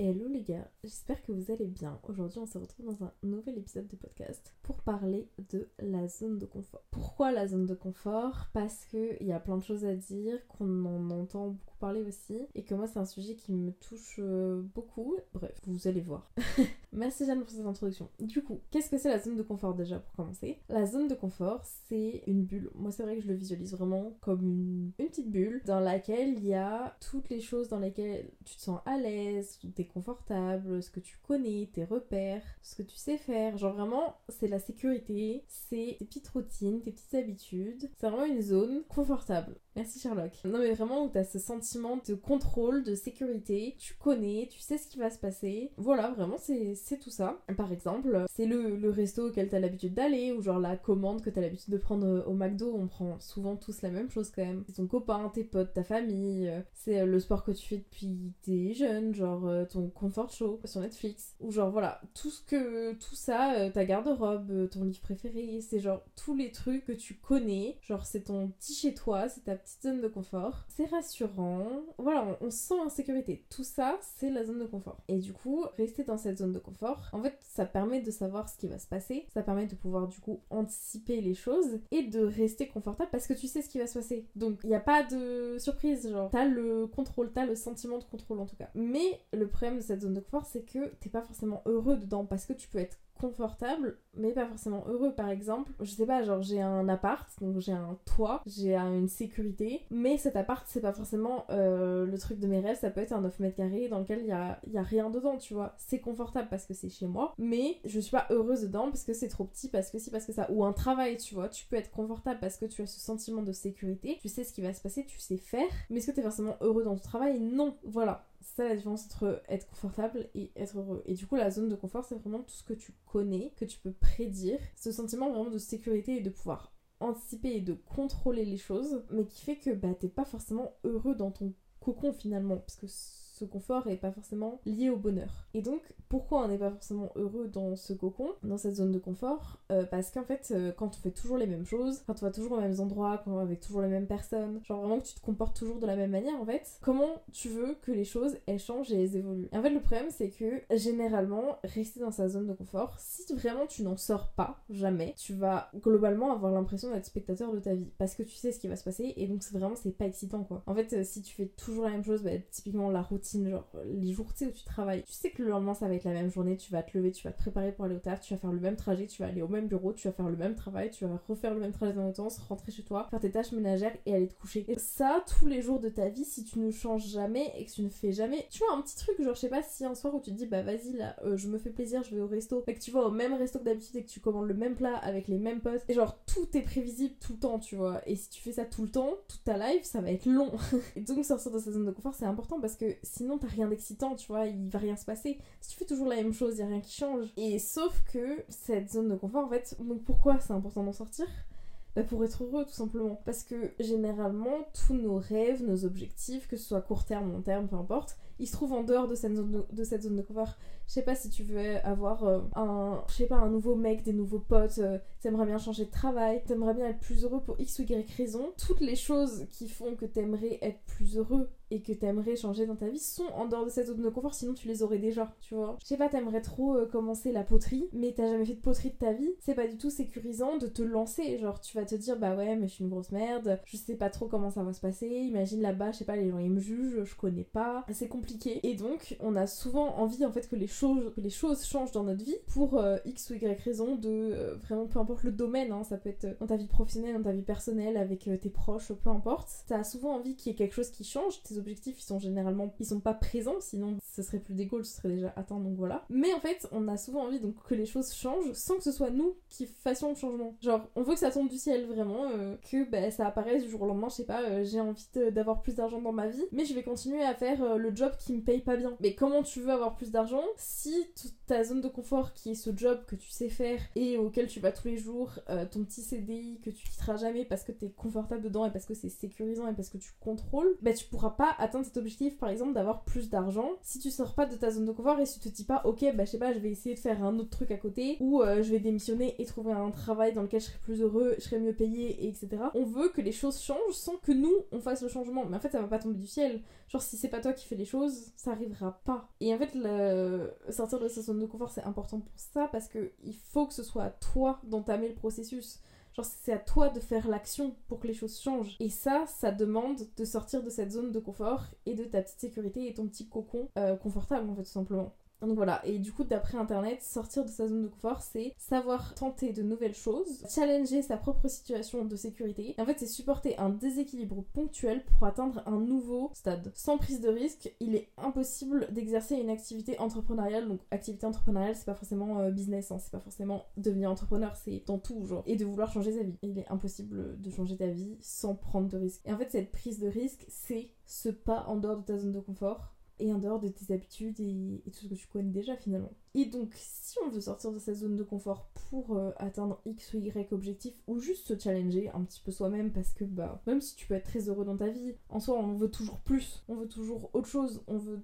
Hello les gars, j'espère que vous allez bien. Aujourd'hui on se retrouve dans un nouvel épisode de podcast pour parler de la zone de confort. Pourquoi la zone de confort? Parce qu'il y a plein de choses à dire, qu'on en entend beaucoup parler aussi, et que moi c'est un sujet qui me touche euh, beaucoup. Bref, vous allez voir. Merci Jeanne pour cette introduction. Du coup, qu'est-ce que c'est la zone de confort déjà pour commencer? La zone de confort c'est une bulle. Moi c'est vrai que je le visualise vraiment comme une, petite bulle dans laquelle il y a toutes les choses dans lesquelles tu te sens à l'aise, confortable, ce que tu connais, tes repères, ce que tu sais faire. Genre vraiment, c'est la sécurité, c'est tes petites routines, tes petites habitudes. C'est vraiment une zone confortable. Merci Sherlock. Non mais vraiment où t'as ce sentiment de contrôle, de sécurité, tu connais, tu sais ce qui va se passer. Voilà, vraiment c'est tout ça. Par exemple, c'est le, le resto auquel t'as l'habitude d'aller, ou genre la commande que t'as l'habitude de prendre au McDo, on prend souvent tous la même chose quand même. C'est ton copain, tes potes, ta famille, c'est le sport que tu fais depuis que t'es jeune, genre euh, comfort show sur Netflix. Ou genre voilà, tout ce que. Tout ça, euh, ta garde-robe, euh, ton livre préféré, c'est genre tous les trucs que tu connais. Genre c'est ton petit chez toi, c'est ta petite zone de confort. C'est rassurant. Voilà, on, se sent en sécurité. Tout ça, c'est la zone de confort. Et du coup, rester dans cette zone de confort, en fait, ça permet de savoir ce qui va se passer. Ça permet de pouvoir du coup anticiper les choses et de rester confortable parce que tu sais ce qui va se passer. Donc il n'y a pas de surprise, genre t'as le contrôle, t'as le sentiment de contrôle en tout cas. Mais le problème de cette zone de confort, c'est que t'es pas forcément heureux dedans parce que tu peux être confortable mais pas forcément heureux. Par exemple je sais pas genre j'ai un appart donc j'ai un toit j'ai une sécurité mais cet appart c'est pas forcément euh, le truc de mes rêves ça peut être un 9 mètres carrés dans lequel il y a, y a rien dedans tu vois. C'est confortable parce que c'est chez moi mais je suis pas heureuse dedans parce que c'est trop petit parce que si parce que ça. Ou un travail tu vois. Tu peux être confortable parce que tu as ce sentiment de sécurité. Tu sais ce qui va se passer tu sais faire. Mais est-ce que t'es forcément heureux dans ton travail? Non voilà c'est ça la différence entre être confortable et être heureux. Et du coup, la zone de confort, c'est vraiment tout ce que tu connais, que tu peux prédire. Ce sentiment vraiment de sécurité et de pouvoir anticiper et de contrôler les choses, mais qui fait que bah, t'es pas forcément heureux dans ton cocon finalement. Parce que ce confort est pas forcément lié au bonheur. Et donc, pourquoi on n'est pas forcément heureux dans ce cocon, dans cette zone de confort? Euh, Parce qu'en fait, euh, quand on fait toujours les mêmes choses, quand on va toujours aux mêmes endroits, quand on va avec toujours les mêmes personnes, genre vraiment que tu te comportes toujours de la même manière en fait, comment tu veux que les choses elles changent et elles évoluent? En fait, le problème c'est que généralement, rester dans sa zone de confort, si vraiment tu n'en sors pas, jamais, tu vas globalement avoir l'impression d'être spectateur de ta vie parce que tu sais ce qui va se passer et donc vraiment c'est pas excitant quoi. En fait, euh, si tu fais toujours la même chose, bah, typiquement la routine genre les jours où tu travailles, tu sais que le lendemain ça va être la même journée, tu vas te lever, tu vas te préparer pour aller au taf, tu vas faire le même trajet, tu vas aller au même bureau, tu vas faire le même travail, tu vas refaire le même trajet dans temps, rentrer chez toi, faire tes tâches ménagères et aller te coucher. Et ça, tous les jours de ta vie, si tu ne changes jamais et que tu ne fais jamais, tu vois, un petit truc, genre je sais pas si un soir où tu te dis bah vas-y là, euh, je me fais plaisir, je vais au resto, et que tu vas au même resto que d'habitude et que tu commandes le même plat avec les mêmes potes, et genre tout est prévisible tout le temps, tu vois. Et si tu fais ça tout le temps, toute ta life, ça va être long. et donc sortir de sa zone de confort, c'est important parce que sinon t'as rien d'excitant tu vois, il va rien se passer. Si tu fais toujours la même chose, il a rien qui change. Et sauf que cette zone de confort, en fait, donc pourquoi c'est important d'en sortir? Bah pour être heureux tout simplement. Parce que généralement, tous nos rêves, nos objectifs, que ce soit court terme, long terme, peu importe, ils se trouvent en dehors de cette zone de, de confort. Je sais pas si tu veux avoir euh, un, je sais pas, un nouveau mec, des nouveaux potes, euh, t'aimerais bien changer de travail, t'aimerais bien être plus heureux pour x ou y raison. Toutes les choses qui font que t'aimerais être plus heureux et que t'aimerais changer dans ta vie sont en dehors de cette zone de confort, sinon tu les aurais déjà, tu vois. Je sais pas, t'aimerais trop euh, commencer la poterie, mais t'as jamais fait de poterie de ta vie, c'est pas du tout sécurisant de te lancer. Genre, tu vas te dire, bah ouais, mais je suis une grosse merde, je sais pas trop comment ça va se passer, imagine là-bas, je sais pas, les gens ils me jugent, je connais pas, c'est compliqué. Et donc, on a souvent envie en fait que les choses, que les choses changent dans notre vie pour euh, x ou y raison de euh, vraiment peu importe le domaine, hein, ça peut être dans ta vie professionnelle, dans ta vie personnelle, avec tes proches, peu importe. T'as souvent envie qu'il y ait quelque chose qui change, objectifs, ils sont généralement, ils sont pas présents, sinon ce serait plus des goals, ce serait déjà atteint, donc voilà. Mais en fait, on a souvent envie donc que les choses changent sans que ce soit nous qui fassions le changement. Genre, on veut que ça tombe du ciel vraiment, euh, que bah, ça apparaisse du jour au lendemain, je sais pas, euh, j'ai envie d'avoir plus d'argent dans ma vie, mais je vais continuer à faire euh, le job qui me paye pas bien. Mais comment tu veux avoir plus d'argent si ta zone de confort qui est ce job que tu sais faire et auquel tu vas tous les jours, ton petit CDI que tu quitteras jamais parce que t'es confortable dedans et parce que c'est sécurisant et parce que tu contrôles, bah tu pourras pas atteindre cet objectif, par exemple, d'avoir plus d'argent, si tu sors pas de ta zone de confort et si tu te dis pas, ok, bah je sais pas, je vais essayer de faire un autre truc à côté, ou je vais démissionner et trouver un travail dans lequel je serai plus heureux, je serai mieux payé, et etc. On veut que les choses changent sans que nous on fasse le changement. Mais en fait, ça va pas tomber du ciel. Genre, si c'est pas toi qui fais les choses, chose, ça arrivera pas. Et en fait, le... sortir de sa zone de confort, c'est important pour ça parce que il faut que ce soit à toi d'entamer le processus. Genre, c'est à toi de faire l'action pour que les choses changent. Et ça, ça demande de sortir de cette zone de confort et de ta petite sécurité et ton petit cocon euh, confortable, en fait, tout simplement. Donc voilà, et du coup, d'après Internet, sortir de sa zone de confort, c'est savoir tenter de nouvelles choses, challenger sa propre situation de sécurité. Et en fait, c'est supporter un déséquilibre ponctuel pour atteindre un nouveau stade. Sans prise de risque, il est impossible d'exercer une activité entrepreneuriale. Donc, activité entrepreneuriale, c'est pas forcément euh, business, hein, c'est pas forcément devenir entrepreneur, c'est dans tout, genre. Et de vouloir changer sa vie. il est impossible de changer ta vie sans prendre de risque. Et en fait, cette prise de risque, c'est ce pas en dehors de ta zone de confort et en dehors de tes habitudes et, tout ce que tu connais déjà finalement. Et donc, si on veut sortir de sa zone de confort pour euh, atteindre X ou Y objectif, ou juste se challenger un petit peu soi-même, parce que bah, même si tu peux être très heureux dans ta vie, en soi, on veut toujours plus, on veut toujours autre chose,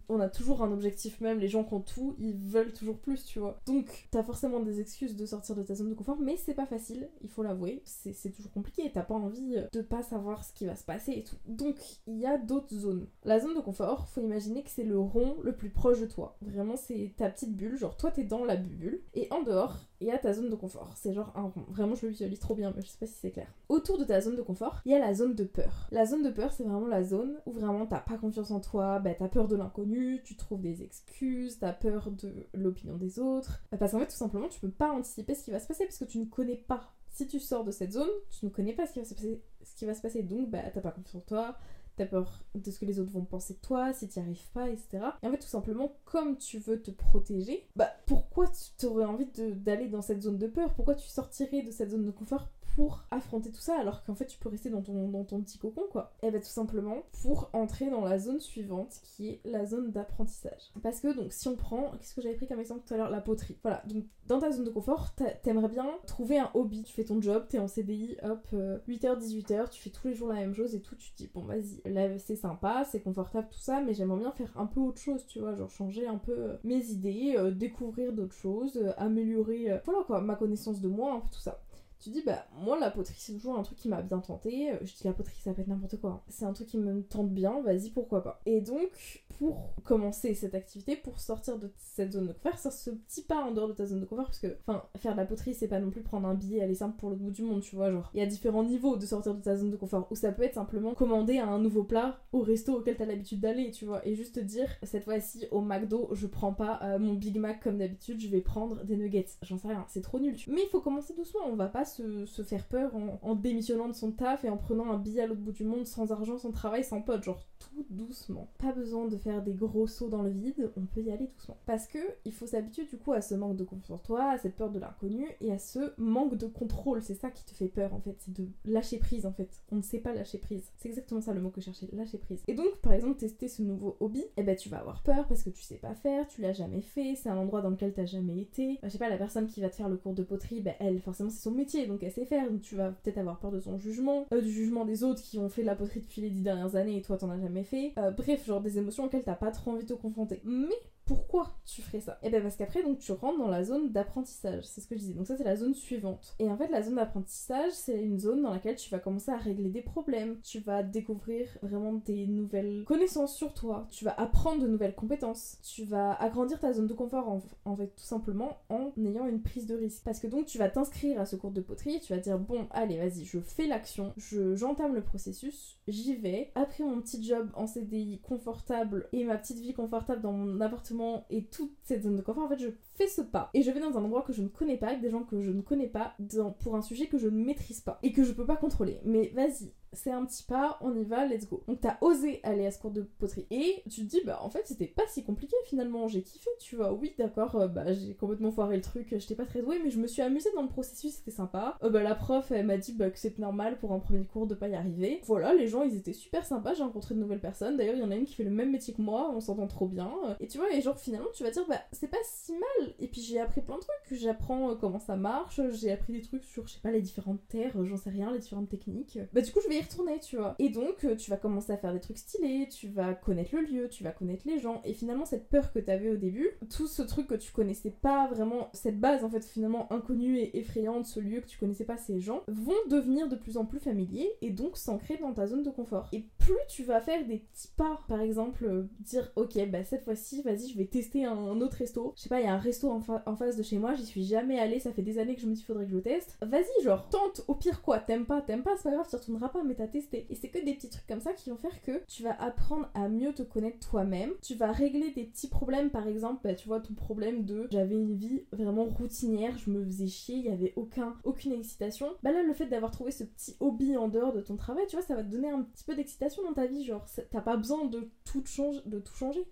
on, a toujours un objectif même. Les gens qui ont tout, ils veulent toujours plus, tu vois. Donc, t'as forcément des excuses de sortir de ta zone de confort, mais c'est pas facile, il faut l'avouer. C'est toujours compliqué, t'as pas envie de pas savoir ce qui va se passer et tout. Donc, il y a d'autres zones. La zone de confort, faut imaginer que c'est le rond le plus proche de toi. Vraiment, c'est ta petite bulle, genre toi t'es dans la bulle, et en dehors, il y a ta zone de confort. C'est genre un. Vraiment, je le visualise trop bien, mais je sais pas si c'est clair. Autour de ta zone de confort, il y a la zone de peur. La zone de peur, c'est vraiment la zone où vraiment t'as pas confiance en toi, bah t'as peur de l'inconnu, tu trouves des excuses, t'as peur de l'opinion des autres. Parce qu'en fait, tout simplement, tu peux pas anticiper ce qui va se passer parce que tu ne connais pas. Si tu sors de cette zone, tu ne connais pas ce qui va se passer, ce qui va se passer donc bah t'as pas confiance en toi, t'as peur de ce que les autres vont penser de toi, si t'y arrives pas, etc. Et en fait, tout simplement, comme tu veux te protéger, bah pourquoi tu aurais envie d'aller dans cette zone de peur? Pourquoi tu sortirais de cette zone de confort? Pour affronter tout ça alors qu'en fait tu peux rester dans ton, dans ton petit cocon quoi Et bah tout simplement pour entrer dans la zone suivante qui est la zone d'apprentissage. Parce que donc si on prend, qu'est-ce que j'avais pris comme exemple tout à l'heure? La poterie. Voilà, donc dans ta zone de confort, t'aimerais bien trouver un hobby, tu fais ton job, t'es en CDI, hop, 8h, euh, 18h, tu fais tous les jours la même chose et tout, tu te dis bon vas-y, là c'est sympa, c'est confortable tout ça, mais j'aimerais bien faire un peu autre chose, tu vois, genre changer un peu euh, mes idées, euh, découvrir d'autres choses, améliorer, voilà quoi, ma connaissance de moi, un peu tout ça tu dis bah moi la poterie c'est toujours un truc qui m'a bien tenté. Je dis la poterie ça peut être n'importe quoi c'est un truc qui me tente bien vas-y pourquoi pas. Et donc pour commencer cette activité, pour sortir de cette zone de confort, faire ce petit pas en dehors de ta zone de confort, parce que, enfin, faire de la poterie, c'est pas non plus prendre un billet, aller simple pour le bout du monde, tu vois, genre, il y a différents niveaux de sortir de ta zone de confort, ou ça peut être simplement commander un nouveau plat au resto auquel t'as l'habitude d'aller, tu vois, et juste te dire, cette fois-ci, au McDo, je prends pas euh, mon Big Mac comme d'habitude, je vais prendre des nuggets, j'en sais rien, c'est trop nul. Mais il faut commencer doucement, on va pas se faire peur en, démissionnant de son taf et en prenant un billet à l'autre bout du monde sans argent, sans travail, sans pote, genre tout doucement. Pas besoin de faire des gros sauts dans le vide, on peut y aller doucement. Parce que il faut s'habituer du coup à ce manque de confiance en toi, à cette peur de l'inconnu et à ce manque de contrôle. C'est ça qui te fait peur en fait, c'est de lâcher prise en fait. On ne sait pas lâcher prise. C'est exactement ça le mot que je cherchais, lâcher prise. Et donc par exemple tester ce nouveau hobby, eh ben tu vas avoir peur parce que tu sais pas faire, tu l'as jamais fait, c'est un endroit dans lequel t'as jamais été. je sais pas, la personne qui va te faire le cours de poterie, ben elle forcément c'est son métier donc elle sait faire, tu vas peut-être avoir peur de son jugement, euh, du jugement des autres qui ont fait de la poterie depuis les dix dernières années et toi t'en as jamais fait. Euh, bref, genre des émotions auxquelles t'as pas trop envie de te confronter. Mais pourquoi tu ferais ça eh bien parce qu'après donc tu rentres dans la zone d'apprentissage, c'est ce que je disais. Donc ça c'est la zone suivante. Et en fait la zone d'apprentissage c'est une zone dans laquelle tu vas commencer à régler des problèmes, tu vas découvrir vraiment des nouvelles connaissances sur toi, tu vas apprendre de nouvelles compétences, tu vas agrandir ta zone de confort en, fait tout simplement en ayant une prise de risque. Parce que donc tu vas t'inscrire à ce cours de poterie, tu vas dire bon allez vas-y je fais l'action, je j'entame le processus, j'y vais. Après mon petit job en CDI confortable et ma petite vie confortable dans mon appartement et toute cette zone de confort, en fait, je fais ce pas et je vais dans un endroit que je ne connais pas, avec des gens que je ne connais pas, pour un sujet que je ne maîtrise pas et que je peux pas contrôler. Mais vas-y, c'est un petit pas, on y va, let's go. Donc t'as osé aller à ce cours de poterie et tu te dis bah en fait c'était pas si compliqué finalement, j'ai kiffé, tu vois. Oui d'accord, euh, bah j'ai complètement foiré le truc, j'étais pas très douée mais je me suis amusée dans le processus, c'était sympa. Euh, bah la prof elle m'a dit bah, que c'était normal pour un premier cours de pas y arriver. Voilà, les gens ils étaient super sympas, j'ai rencontré de nouvelles personnes. D'ailleurs il y en a une qui fait le même métier que moi, on s'entend trop bien. Et tu vois et genre finalement tu vas dire bah c'est pas si mal. Et puis j'ai appris plein de trucs, j'apprends euh, comment ça marche, j'ai appris des trucs sur je sais pas les différentes terres, j'en sais rien, les différentes techniques. Bah du coup je vais retourner, tu vois. Et donc, euh, tu vas commencer à faire des trucs stylés, tu vas connaître le lieu, tu vas connaître les gens. Et finalement, cette peur que t'avais au début, tout ce truc que tu connaissais pas vraiment, cette base en fait finalement inconnue et effrayante, ce lieu que tu connaissais pas, ces gens, vont devenir de plus en plus familiers et donc s'ancrer dans ta zone de confort. Plus tu vas faire des petits pas, par exemple, euh, dire ok, bah cette fois-ci, vas-y, je vais tester un, autre resto. Je sais pas, il y a un resto en, face de chez moi, j'y suis jamais allée, ça fait des années que je me dis faudrait que je le teste. Vas-y, genre, tente, au pire quoi, t'aimes pas, t'aimes pas, c'est pas grave, tu retourneras pas, mais t'as testé. Et c'est que des petits trucs comme ça qui vont faire que tu vas apprendre à mieux te connaître toi-même. Tu vas régler des petits problèmes, par exemple, bah, tu vois, ton problème de j'avais une vie vraiment routinière, je me faisais chier, il y avait aucun, aucune excitation. Bah là, le fait d'avoir trouvé ce petit hobby en dehors de ton travail, tu vois, ça va te donner un petit peu d'excitation dans ta vie. Genre, t'as pas besoin de tout, changer, de.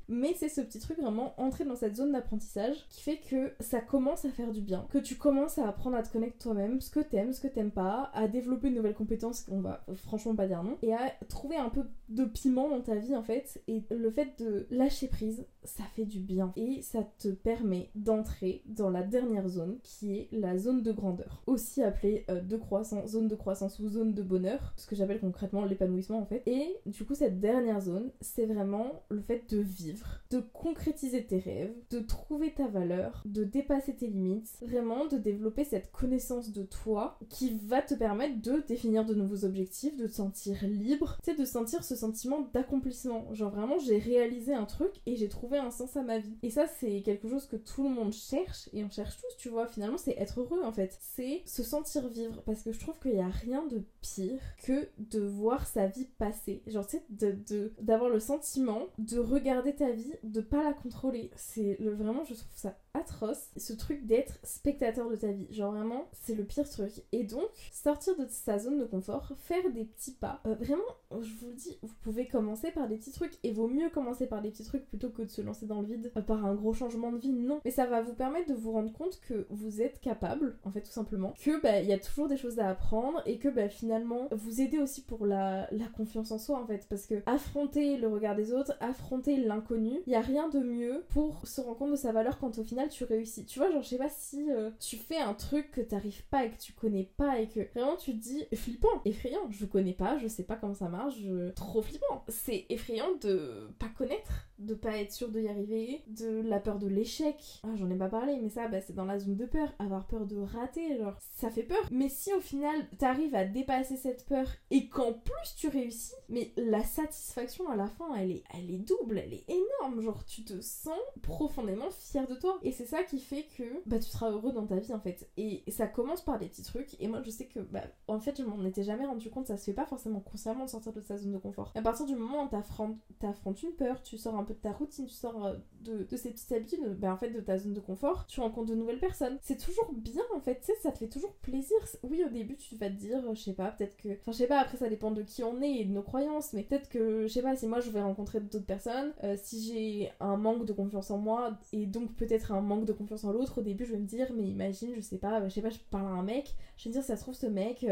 Mais c'est ce petit truc vraiment entrer dans cette zone d'apprentissage qui fait que ça commence à faire du bien, que tu commences à apprendre à te connecter toi-même, ce que t'aimes, ce que t'aimes pas, à développer une nouvelle compétence qu'on va franchement pas dire non, et à trouver un peu de piment dans ta vie en fait. Et le fait de lâcher prise, ça fait du bien. Et ça te permet d'entrer dans la dernière zone qui est la zone de grandeur. Aussi appelée euh, de zone de croissance ou zone de bonheur, ce que j'appelle concrètement l'épanouissement en fait. Du coup, cette dernière zone, c'est vraiment le fait de vivre, de concrétiser tes rêves, de trouver ta valeur, de dépasser tes limites, vraiment de développer cette connaissance de toi qui va te permettre de définir de nouveaux objectifs, de te sentir libre, tu sais, de sentir ce sentiment d'accomplissement. Genre vraiment, j'ai réalisé un truc et j'ai trouvé un sens à ma vie. Et ça, c'est quelque chose que tout le monde cherche et on cherche tous, tu vois. Finalement, c'est être heureux en fait. C'est se sentir vivre parce que je trouve qu'il n'y a rien de pire que de voir sa vie passer. Genre, tu sais, d'avoir le sentiment de regarder ta vie, de pas la contrôler. C'est vraiment, je trouve ça atroce. Ce truc d'être spectateur de ta vie. Genre vraiment, c'est le pire truc. Et donc, sortir de sa zone de confort, faire des petits pas. Euh, vraiment, je vous le dis, vous pouvez commencer par des petits trucs. Et vaut mieux commencer par des petits trucs plutôt que de se lancer dans le vide euh, par un gros changement de vie. Non. Mais ça va vous permettre de vous rendre compte que vous êtes capable, en fait, tout simplement. Que bah, il y a toujours des choses à apprendre et que bah, finalement, vous aidez aussi pour la, la confiance en soi, en fait. Parce que affronter le regard des autres, affronter l'inconnu, il y a rien de mieux pour se rendre compte de sa valeur quand au final tu réussis. Tu vois, genre, je sais pas si euh, tu fais un truc que t'arrives pas et que tu connais pas et que vraiment tu te dis flippant, effrayant, je connais pas, je sais pas comment ça marche, trop flippant. C'est effrayant de pas connaître de pas être sûr d'y arriver, de la peur de l'échec. Ah, j'en ai pas parlé, mais ça, bah, c'est dans la zone de peur. Avoir peur de rater, genre, ça fait peur. Mais si au final, t'arrives à dépasser cette peur et qu'en plus tu réussis, mais la satisfaction à la fin, elle est, elle est double, elle est énorme. Genre, tu te sens profondément fier de toi. C'est ça qui fait que, bah, tu seras heureux dans ta vie, en fait. Et ça commence par des petits trucs. Et moi, je sais que, bah, en fait, je m'en étais jamais rendu compte, ça se fait pas forcément consciemment de sortir de sa zone de confort. à partir du moment où t'affrontes une peur, tu sors un peu de ta routine, tu sors euh, de, de ces petites habitudes, ben en fait de ta zone de confort, tu rencontres de nouvelles personnes. C'est toujours bien en fait, tu sais, ça te fait toujours plaisir. Oui, au début, tu vas te dire, je sais pas, peut-être que. Enfin, je sais pas, après ça dépend de qui on est et de nos croyances, mais peut-être que, je sais pas, si moi je vais rencontrer d'autres personnes, euh, si j'ai un manque de confiance en moi et donc peut-être un manque de confiance en l'autre, au début je vais me dire, mais imagine, je sais pas, je sais pas, je parle à un mec, je vais dire, ça se trouve, ce mec.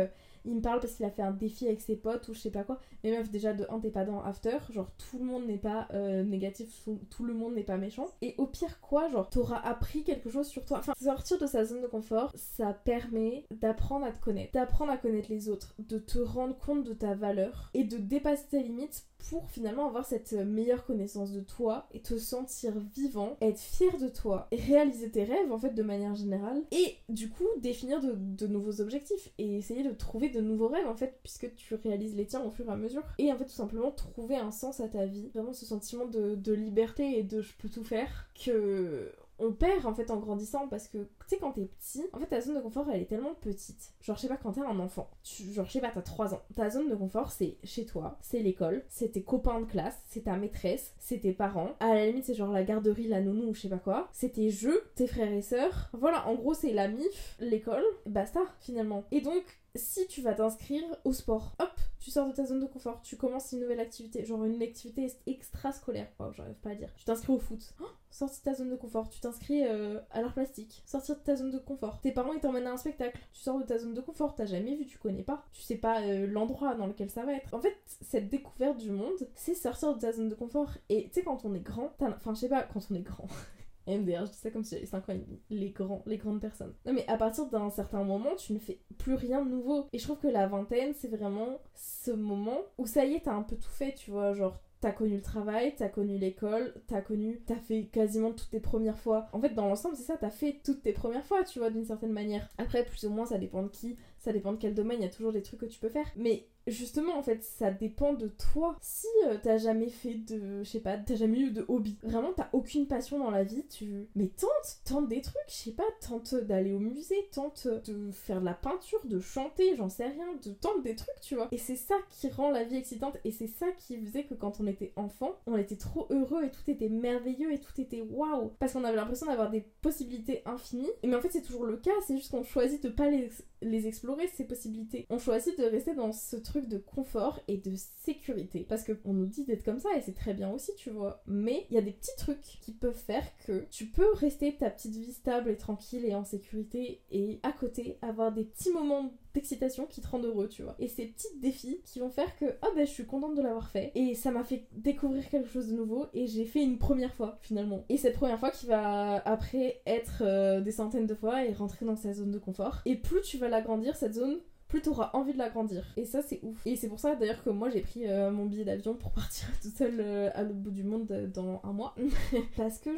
Il me parle parce qu'il a fait un défi avec ses potes ou je sais pas quoi. Mais meuf, déjà de 1, t'es pas dans After. Genre, tout le monde n'est pas euh, négatif, tout le monde n'est pas méchant. Et au pire, quoi, genre, t'auras appris quelque chose sur toi. Enfin, sortir de sa zone de confort, ça permet d'apprendre à te connaître, d'apprendre à connaître les autres, de te rendre compte de ta valeur et de dépasser tes limites pour finalement avoir cette meilleure connaissance de toi et te sentir vivant, être fier de toi, et réaliser tes rêves en fait de manière générale et du coup définir de, nouveaux objectifs et essayer de trouver de nouveaux rêves en fait puisque tu réalises les tiens au fur et à mesure. Et en fait tout simplement trouver un sens à ta vie, vraiment ce sentiment de, liberté et de je peux tout faire que on perd en fait en grandissant parce que tu sais quand t'es petit en fait ta zone de confort elle est tellement petite. Genre je sais pas quand t'es un enfant. Genre je sais pas t'as 3 ans. Ta zone de confort c'est chez toi c'est l'école c'est tes copains de classe c'est ta maîtresse c'est tes parents. À la limite c'est genre la garderie la nounou ou je sais pas quoi. C'est tes jeux tes frères et sœurs. Voilà en gros c'est la mif l'école basta finalement. Et donc si tu vas t'inscrire au sport, hop, tu sors de ta zone de confort, tu commences une nouvelle activité, genre une activité extrascolaire, oh, j'arrive pas à dire. Tu t'inscris au foot, oh, sortir de ta zone de confort, tu t'inscris euh, à l'art plastique, sortir de ta zone de confort. Tes parents ils t'emmènent à un spectacle, tu sors de ta zone de confort, t'as jamais vu, tu connais pas, tu sais pas euh, l'endroit dans lequel ça va être. En fait, cette découverte du monde, c'est sortir de ta zone de confort. Et tu sais, quand on est grand, enfin, je sais pas, quand on est grand. MDR, je dis ça comme si j'avais 5 ans. Les, grands, les grandes personnes. Non, mais à partir d'un certain moment, tu ne fais plus rien de nouveau. Et je trouve que la vingtaine, c'est vraiment ce moment où ça y est, t'as un peu tout fait, tu vois. Genre, t'as connu le travail, t'as connu l'école, t'as connu, t'as fait quasiment toutes tes premières fois. En fait, dans l'ensemble, c'est ça, t'as fait toutes tes premières fois, tu vois, d'une certaine manière. Après, plus ou moins, ça dépend de qui, ça dépend de quel domaine, il y a toujours des trucs que tu peux faire. Mais justement, en fait, ça dépend de toi. Si euh, t'as jamais fait de. Je sais pas, t'as jamais eu de hobby, vraiment t'as aucune passion dans la vie, tu. Mais tente, tente des trucs, je sais pas, tente d'aller au musée, tente de faire de la peinture, de chanter, j'en sais rien, de tente des trucs, tu vois. Et c'est ça qui rend la vie excitante et c'est ça qui faisait que quand on était enfant, on était trop heureux et tout était merveilleux et tout était waouh. Parce qu'on avait l'impression d'avoir des possibilités infinies. Mais en fait, c'est toujours le cas, c'est juste qu'on choisit de pas les, les explorer, ces possibilités. On choisit de rester dans ce truc de confort et de sécurité. Parce qu'on nous dit d'être comme ça et c'est très bien aussi, tu vois. Mais il y a des petits trucs qui peuvent faire que tu peux rester ta petite vie stable et tranquille et en sécurité et à côté avoir des petits moments d'excitation qui te rendent heureux, tu vois. Et ces petits défis qui vont faire que, oh ben je suis contente de l'avoir fait. Et ça m'a fait découvrir quelque chose de nouveau et j'ai fait une première fois finalement. Et cette première fois qui va après être euh, des centaines de fois et rentrer dans sa zone de confort. Et plus tu vas l'agrandir, cette zone, plus t'auras envie de l'agrandir. Et ça, c'est ouf. Et c'est pour ça d'ailleurs que moi j'ai pris euh, mon billet d'avion pour partir toute seule euh, à l'autre bout du monde euh, dans un mois. Parce que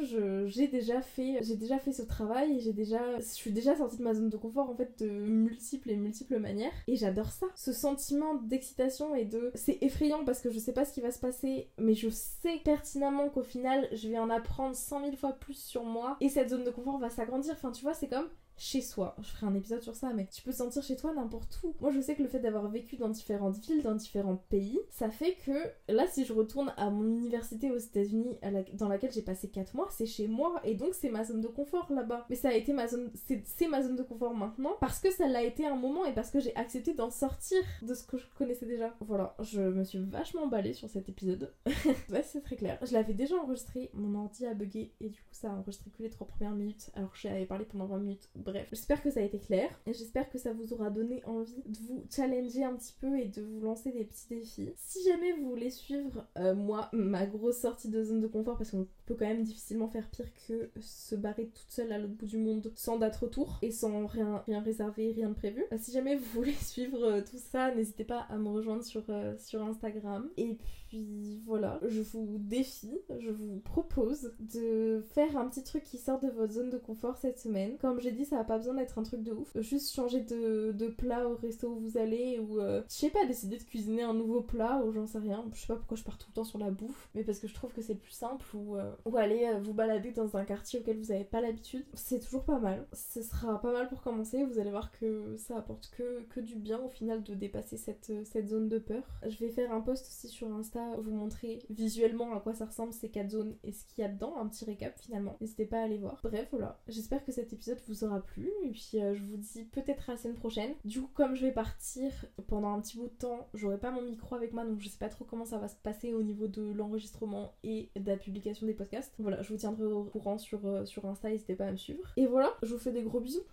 j'ai déjà fait j'ai déjà fait ce travail et j'ai déjà je suis déjà sortie de ma zone de confort en fait de multiples et multiples manières. Et j'adore ça. Ce sentiment d'excitation et de. C'est effrayant parce que je sais pas ce qui va se passer, mais je sais pertinemment qu'au final je vais en apprendre 100 000 fois plus sur moi et cette zone de confort va s'agrandir. Enfin, tu vois, c'est comme chez soi. Je ferai un épisode sur ça, mais tu peux sentir chez toi n'importe où. Moi, je sais que le fait d'avoir vécu dans différentes villes, dans différents pays, ça fait que là, si je retourne à mon université aux États-Unis, dans laquelle j'ai passé 4 mois, c'est chez moi et donc c'est ma zone de confort là-bas. Mais ça a été ma zone, c'est ma zone de confort maintenant parce que ça l'a été un moment et parce que j'ai accepté d'en sortir de ce que je connaissais déjà. Voilà, je me suis vachement emballée sur cet épisode. ouais, c'est très clair. Je l'avais déjà enregistré, mon ordi a bugué et du coup, ça a enregistré que les 3 premières minutes alors que j'avais parlé pendant 20 minutes. Bref, j'espère que ça a été clair et j'espère que ça vous aura donné envie de vous challenger un petit peu et de vous lancer des petits défis. Si jamais vous voulez suivre euh, moi, ma grosse sortie de zone de confort, parce qu'on peut quand même difficilement faire pire que se barrer toute seule à l'autre bout du monde sans date retour et sans rien, rien réserver, rien de prévu. Euh, si jamais vous voulez suivre euh, tout ça, n'hésitez pas à me rejoindre sur, sur Instagram. Et puis voilà, je vous défie, je vous propose de faire un petit truc qui sort de votre zone de confort cette semaine. Comme j'ai dit, ça n'a pas besoin d'être un truc de ouf. Juste changer de, plat au resto où vous allez ou euh, je sais pas, décider de cuisiner un nouveau plat ou j'en sais rien. Je sais pas pourquoi je pars tout le temps sur la bouffe, mais parce que je trouve que c'est le plus simple ou, euh, aller euh, vous balader dans un quartier auquel vous avez pas l'habitude. C'est toujours pas mal. Ce sera pas mal pour commencer. Vous allez voir que ça apporte que, que du bien au final de dépasser cette, cette zone de peur. Je vais faire un post aussi sur Insta, vous montrer visuellement à quoi ça ressemble ces quatre zones et ce qu'il y a dedans, un petit récap finalement. N'hésitez pas à aller voir. Bref, voilà. J'espère que cet épisode vous aura plu et puis je vous dis peut-être à la semaine prochaine. Du coup, comme je vais partir pendant un petit bout de temps, j'aurai pas mon micro avec moi donc je sais pas trop comment ça va se passer au niveau de l'enregistrement et de la publication des podcasts. Voilà, je vous tiendrai au courant sur, euh, sur Insta, n'hésitez pas à me suivre. Et voilà, je vous fais des gros bisous.